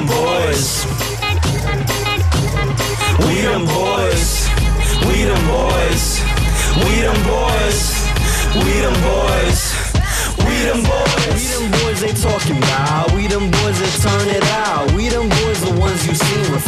them boys. We them boys. We them boys. We them boys. We them boys. We them boys. We them boys they talking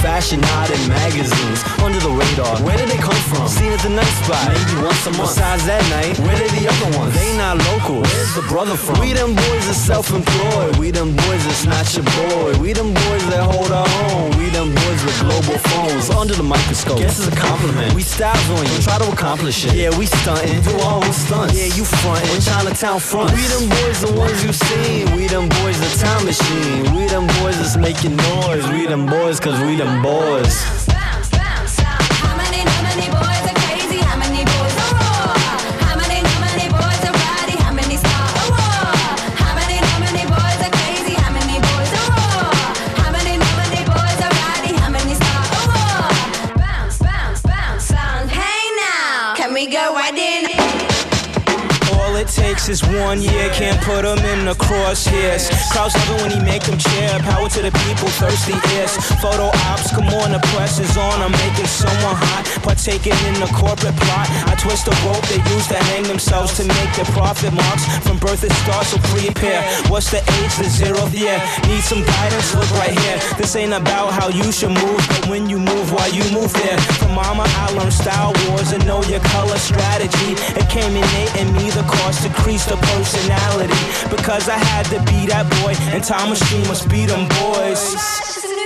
fashion out in magazines. Under the radar. Where did they come from? Seen at the night spot. Maybe once a month. Besides that night, where they the other ones? They not local. Where's the brother from? We them boys are self-employed. We them boys that's not your boy. We them boys that hold our own. We them boys with global phones. Under the microscope. Guess it's a compliment. We styles on you. Try to accomplish it. Yeah, we stunting. Do our own stunts. Yeah, you frontin'. Chinatown front. We them boys the ones you seen. We them boys the time machine. We them boys that's making noise. We them boys cause we them boys. Takes is one year, can't put them in the crosshairs. Crowds love it when he make them cheer. Power to the people, thirsty ears. Photo ops, come on, the press is on. I'm making someone hot, partaking in the corporate plot. I twist the rope they use to hang themselves to make their profit marks. From birth it starts, so prepare. What's the age? The zeroth year. Need some guidance? Look right here. This ain't about how you should move, but when you move, why you move there. From mama, I learned style wars and know your color strategy. It came innate in me, the cost decreased the personality. Because I had to be that boy, and time machine must be them boys.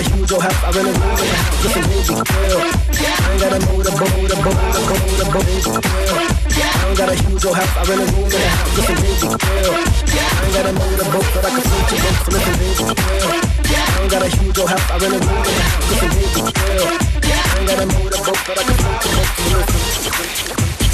A huge old house, I rent a room in the house, listen, baby girl. I ain't got a motor, motor, motor, motor, motor, girl. I don't got a huge old house, I rent a room in the house, listen, baby girl. I ain't got a motor boat, but I can float your boat, so listen, baby girl. I don't got a huge old house, I rent a room in the house, listen, baby girl. I ain't got a motor boat, but I can float your boat, so listen. She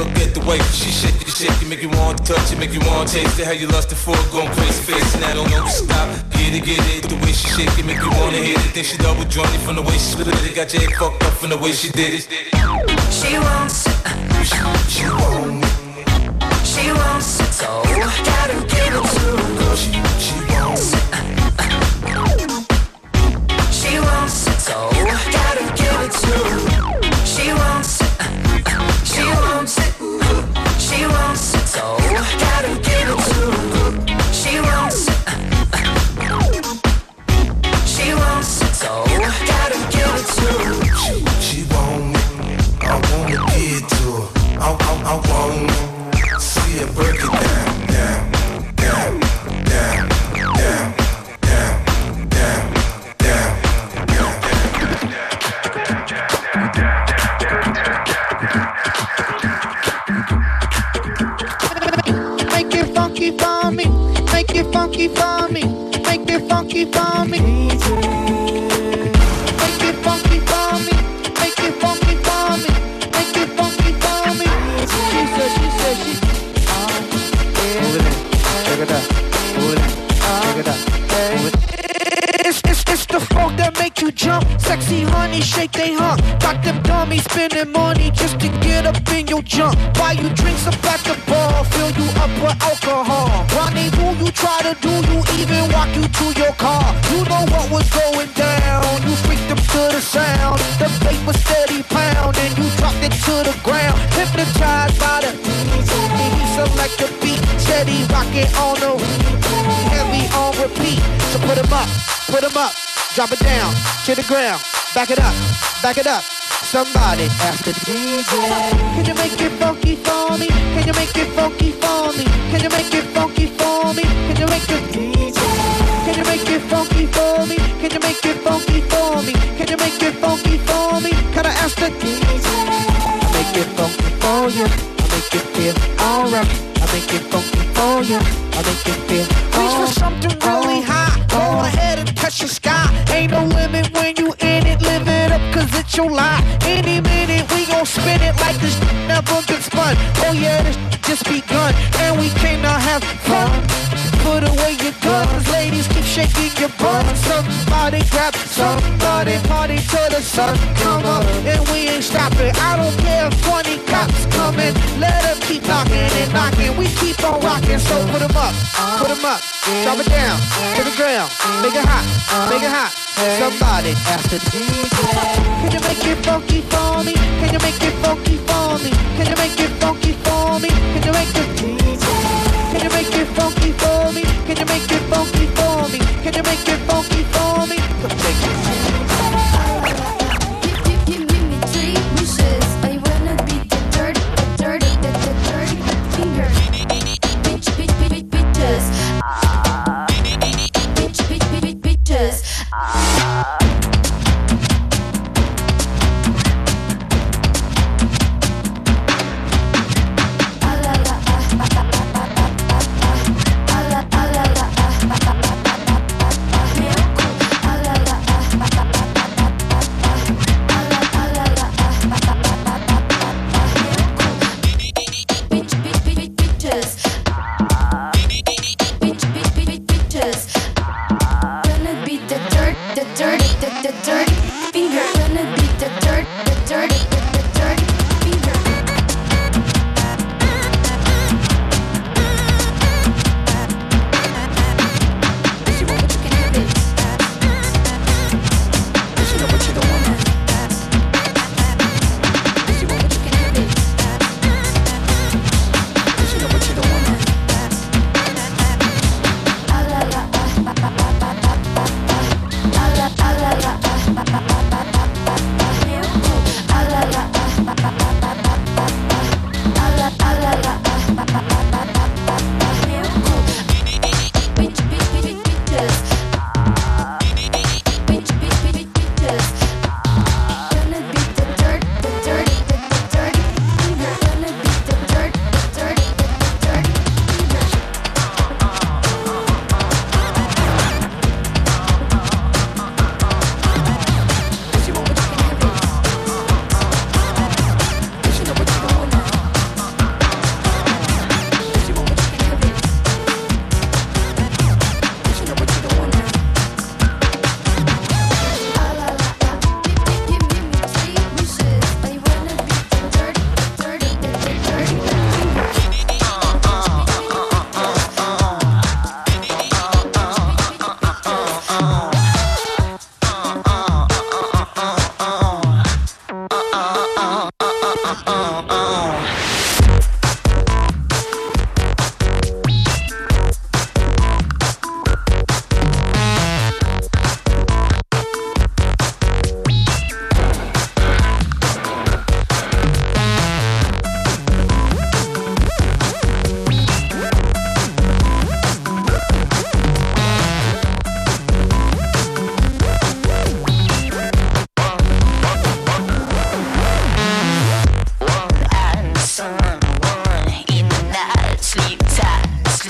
look at the way she shake it, shake it, make you want to touch it, make you want to taste it. How you lustin' for it, going crazy, face and I don't know stop. Get it, get it, the way she shake it, make you wanna hit it. Then she double jointed from the way she split it, got your head fucked up from the way she did it. She wants funky for me, make it funky for me, make it funky for me. Shake they hung. Got them dummies spending money just to get up in your junk. Buy you drinks up at the bar, fill you up with alcohol. Rendezvous, you try to do, you even walk you to your car. You know what was going down. You freaked them to the sound. The bass was steady pound, and You dropped it to the ground. Hypnotized by the he select the beat. Steady rocking on the heavy on repeat. So put 'em up, put 'em up, drop it down to the ground, back it up, back it up. Somebody ask the DJ. Can you make it funky for me? Can you make it funky for me? Can you make it funky for me? Can you make it DJ? Can you make it funky for me? Can you make it funky for me? Can you make it funky for me? Can I ask the DJ? I make it funky for you. I make it feel alright. I make it funky for you. I make it feel Reach for something really high. Go ahead and touch the sky. Ain't no limit when you your life. Any minute we gon' spin it like this never been spun. Oh yeah, this just begun. And we to have fun. Put away your guns, ladies keep shaking your butt. Somebody grab somebody, party till the sun come up, and we ain't stopping. I don't care if 20 cops coming, let them keep knocking and knocking. We keep on rocking, so put 'em up, put 'em up, drop it down to the ground, make it hot, make it hot. Somebody ask the DJ. Can you make it funky for me? Can you make it funky for me? Can you make it funky for me? Can you make it DJ? Can you make it funky for me? Can you make it funky for me? Can you make it funky for me?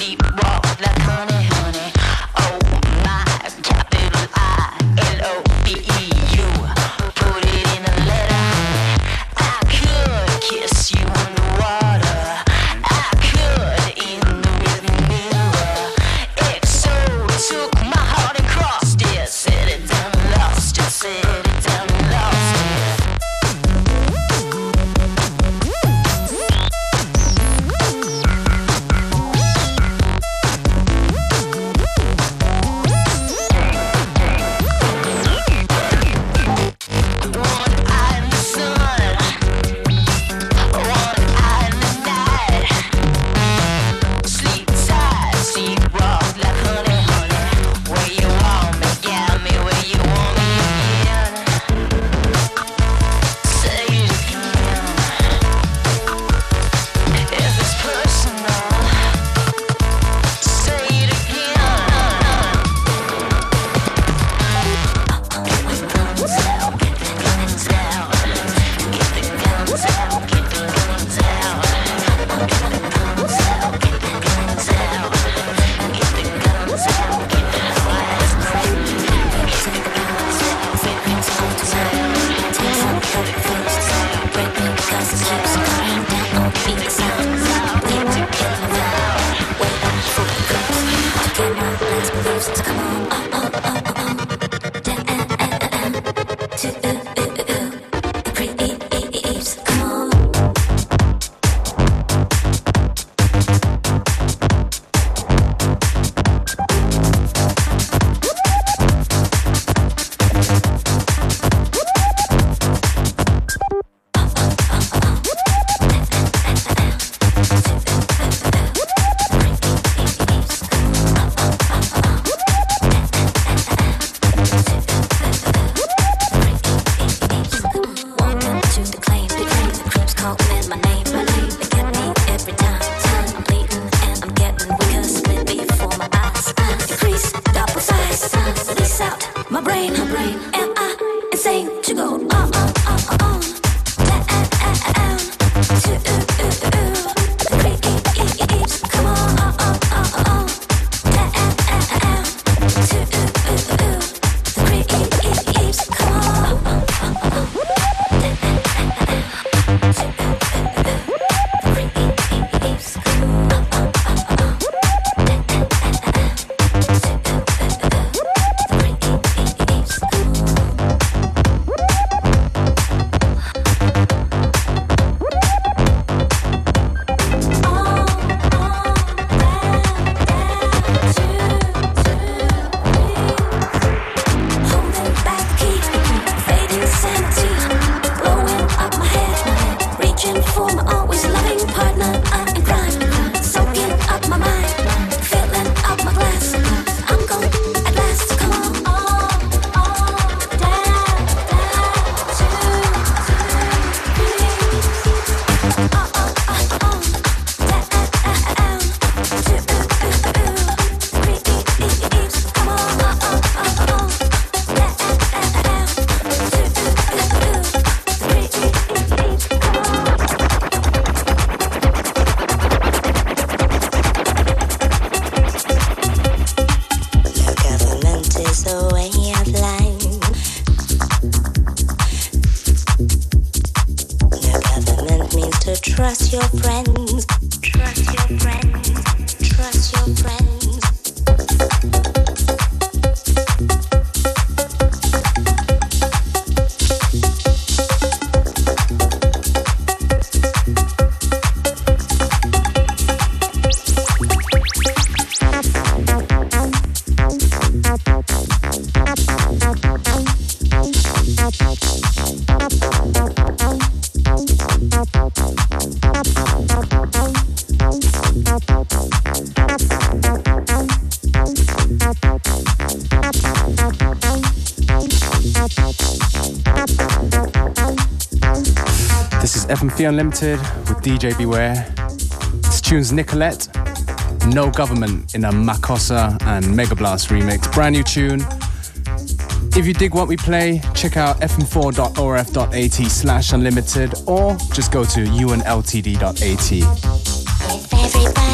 deep wall, like honey. FM4 Unlimited with DJ Beware. This tune's Nicolette, No Government in a Makossa and Megablast remix. Brand new tune. If you dig what we play, check out fm4.orf.at slash unlimited or just go to unltd.at. If everybody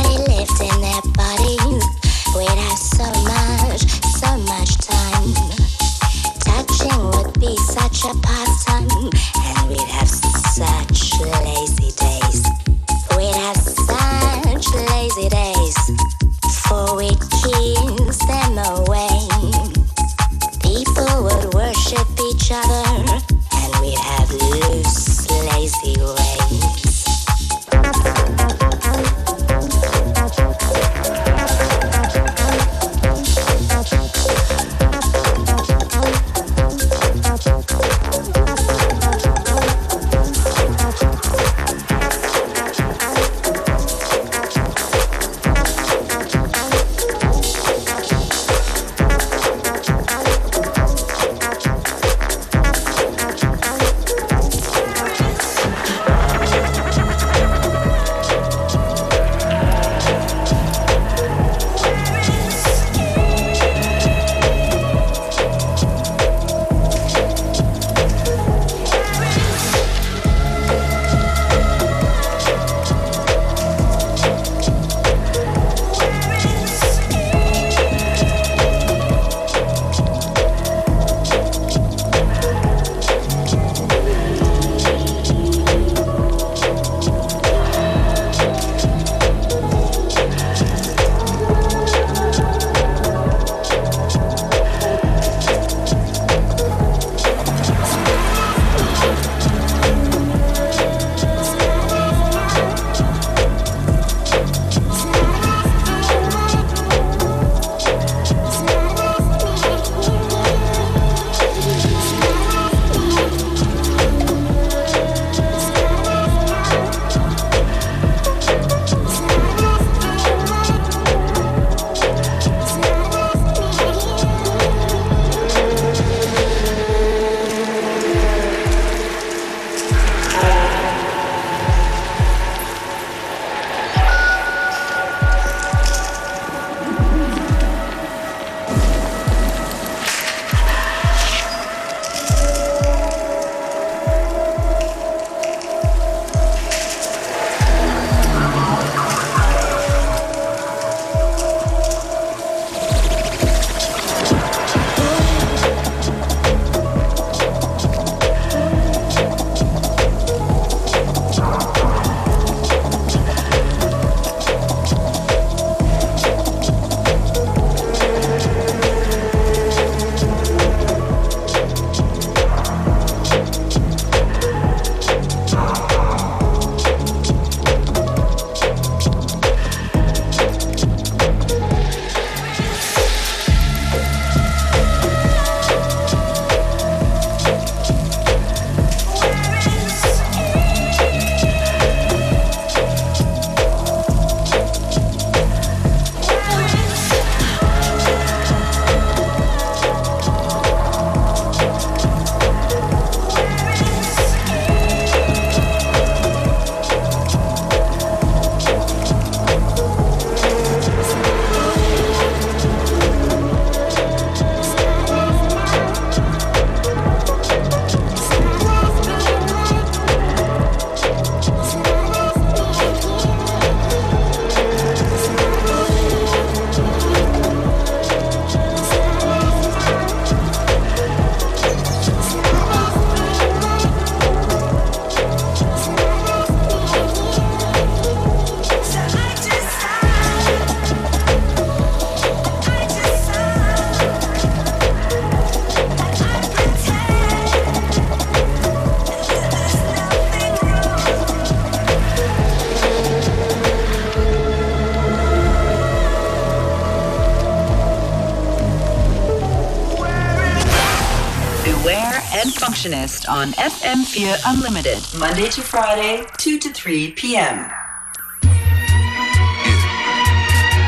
breakfast on FM4 Unlimited, Monday to Friday, 2 to 3 p.m. Yeah.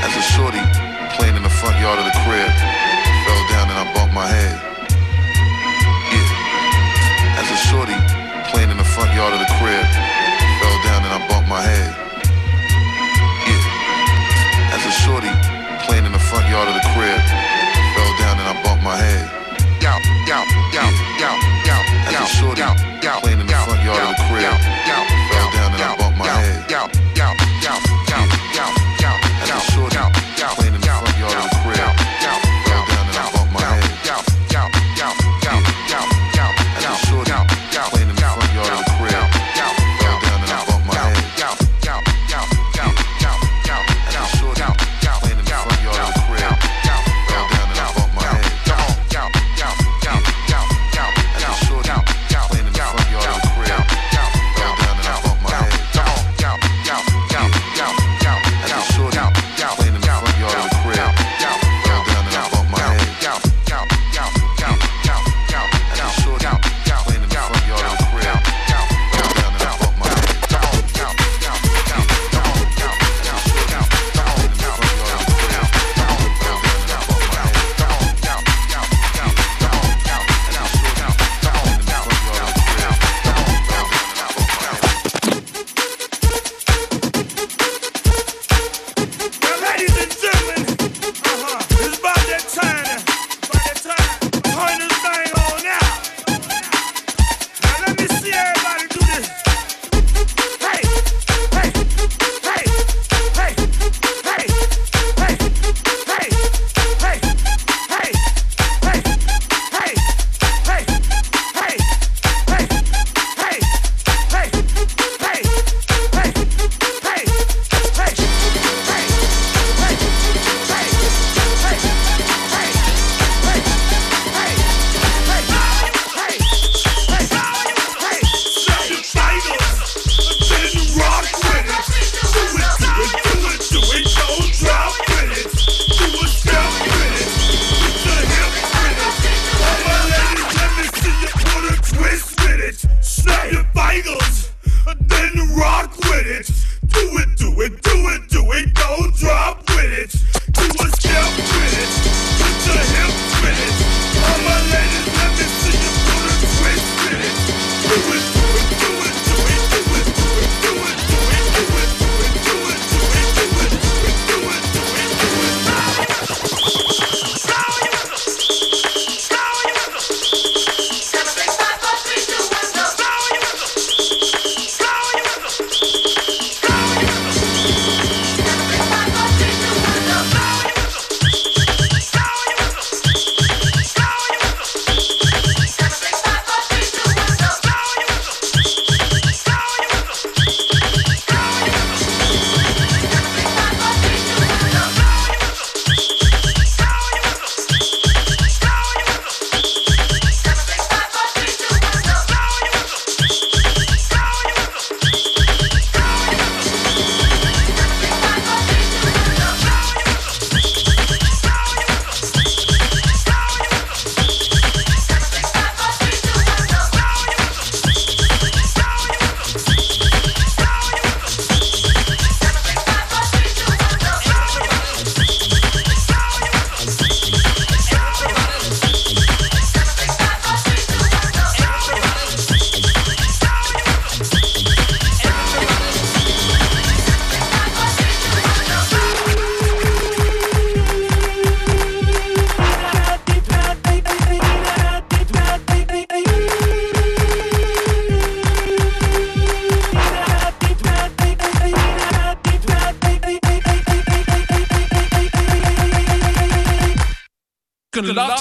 As a shorty playing in the front yard of the crib, fell down and I bumped my head. Yeah. As a shorty playing in the front yard of the crib, fell down and I bumped my head. Yeah. As a shorty playing in the front yard of the crib, fell down and I bumped my head. Yow, yow, yow, yow, yow. Yo, yo, yo, playing in the front yard of the crib.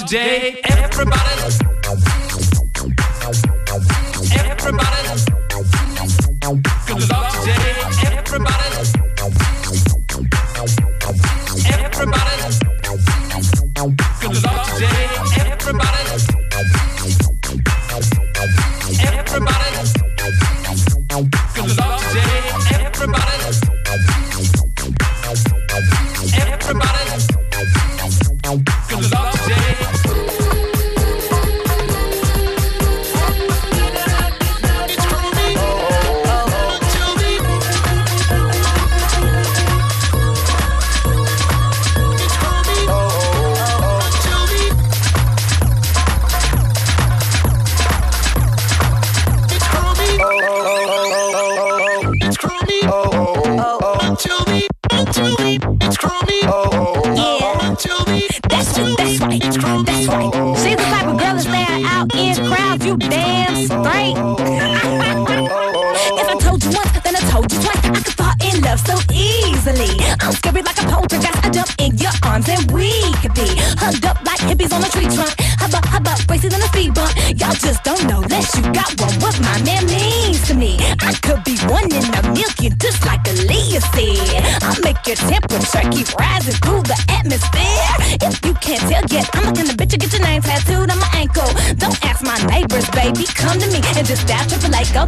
day. Everybody easily. I'm scary like a poltergeist. I jump in your arms and we could be hugged up like hippies on a tree trunk. Hubba hubba, racing in a speed bump. Y'all just don't know that you got one. What my man means to me. I could be one in a million, just like Aaliyah said. I'll make your temperature keep rising through the atmosphere. If you can't tell yet, I'm looking to bitch you get your name tattooed on my ankle. Don't ask my neighbors, baby. Come to me and just dial triple A, go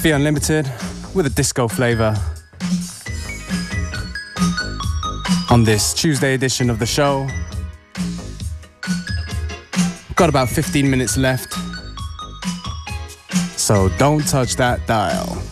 FM4 Unlimited with a disco flavor. On this Tuesday edition of the show. Got about 15 minutes left. So don't touch that dial.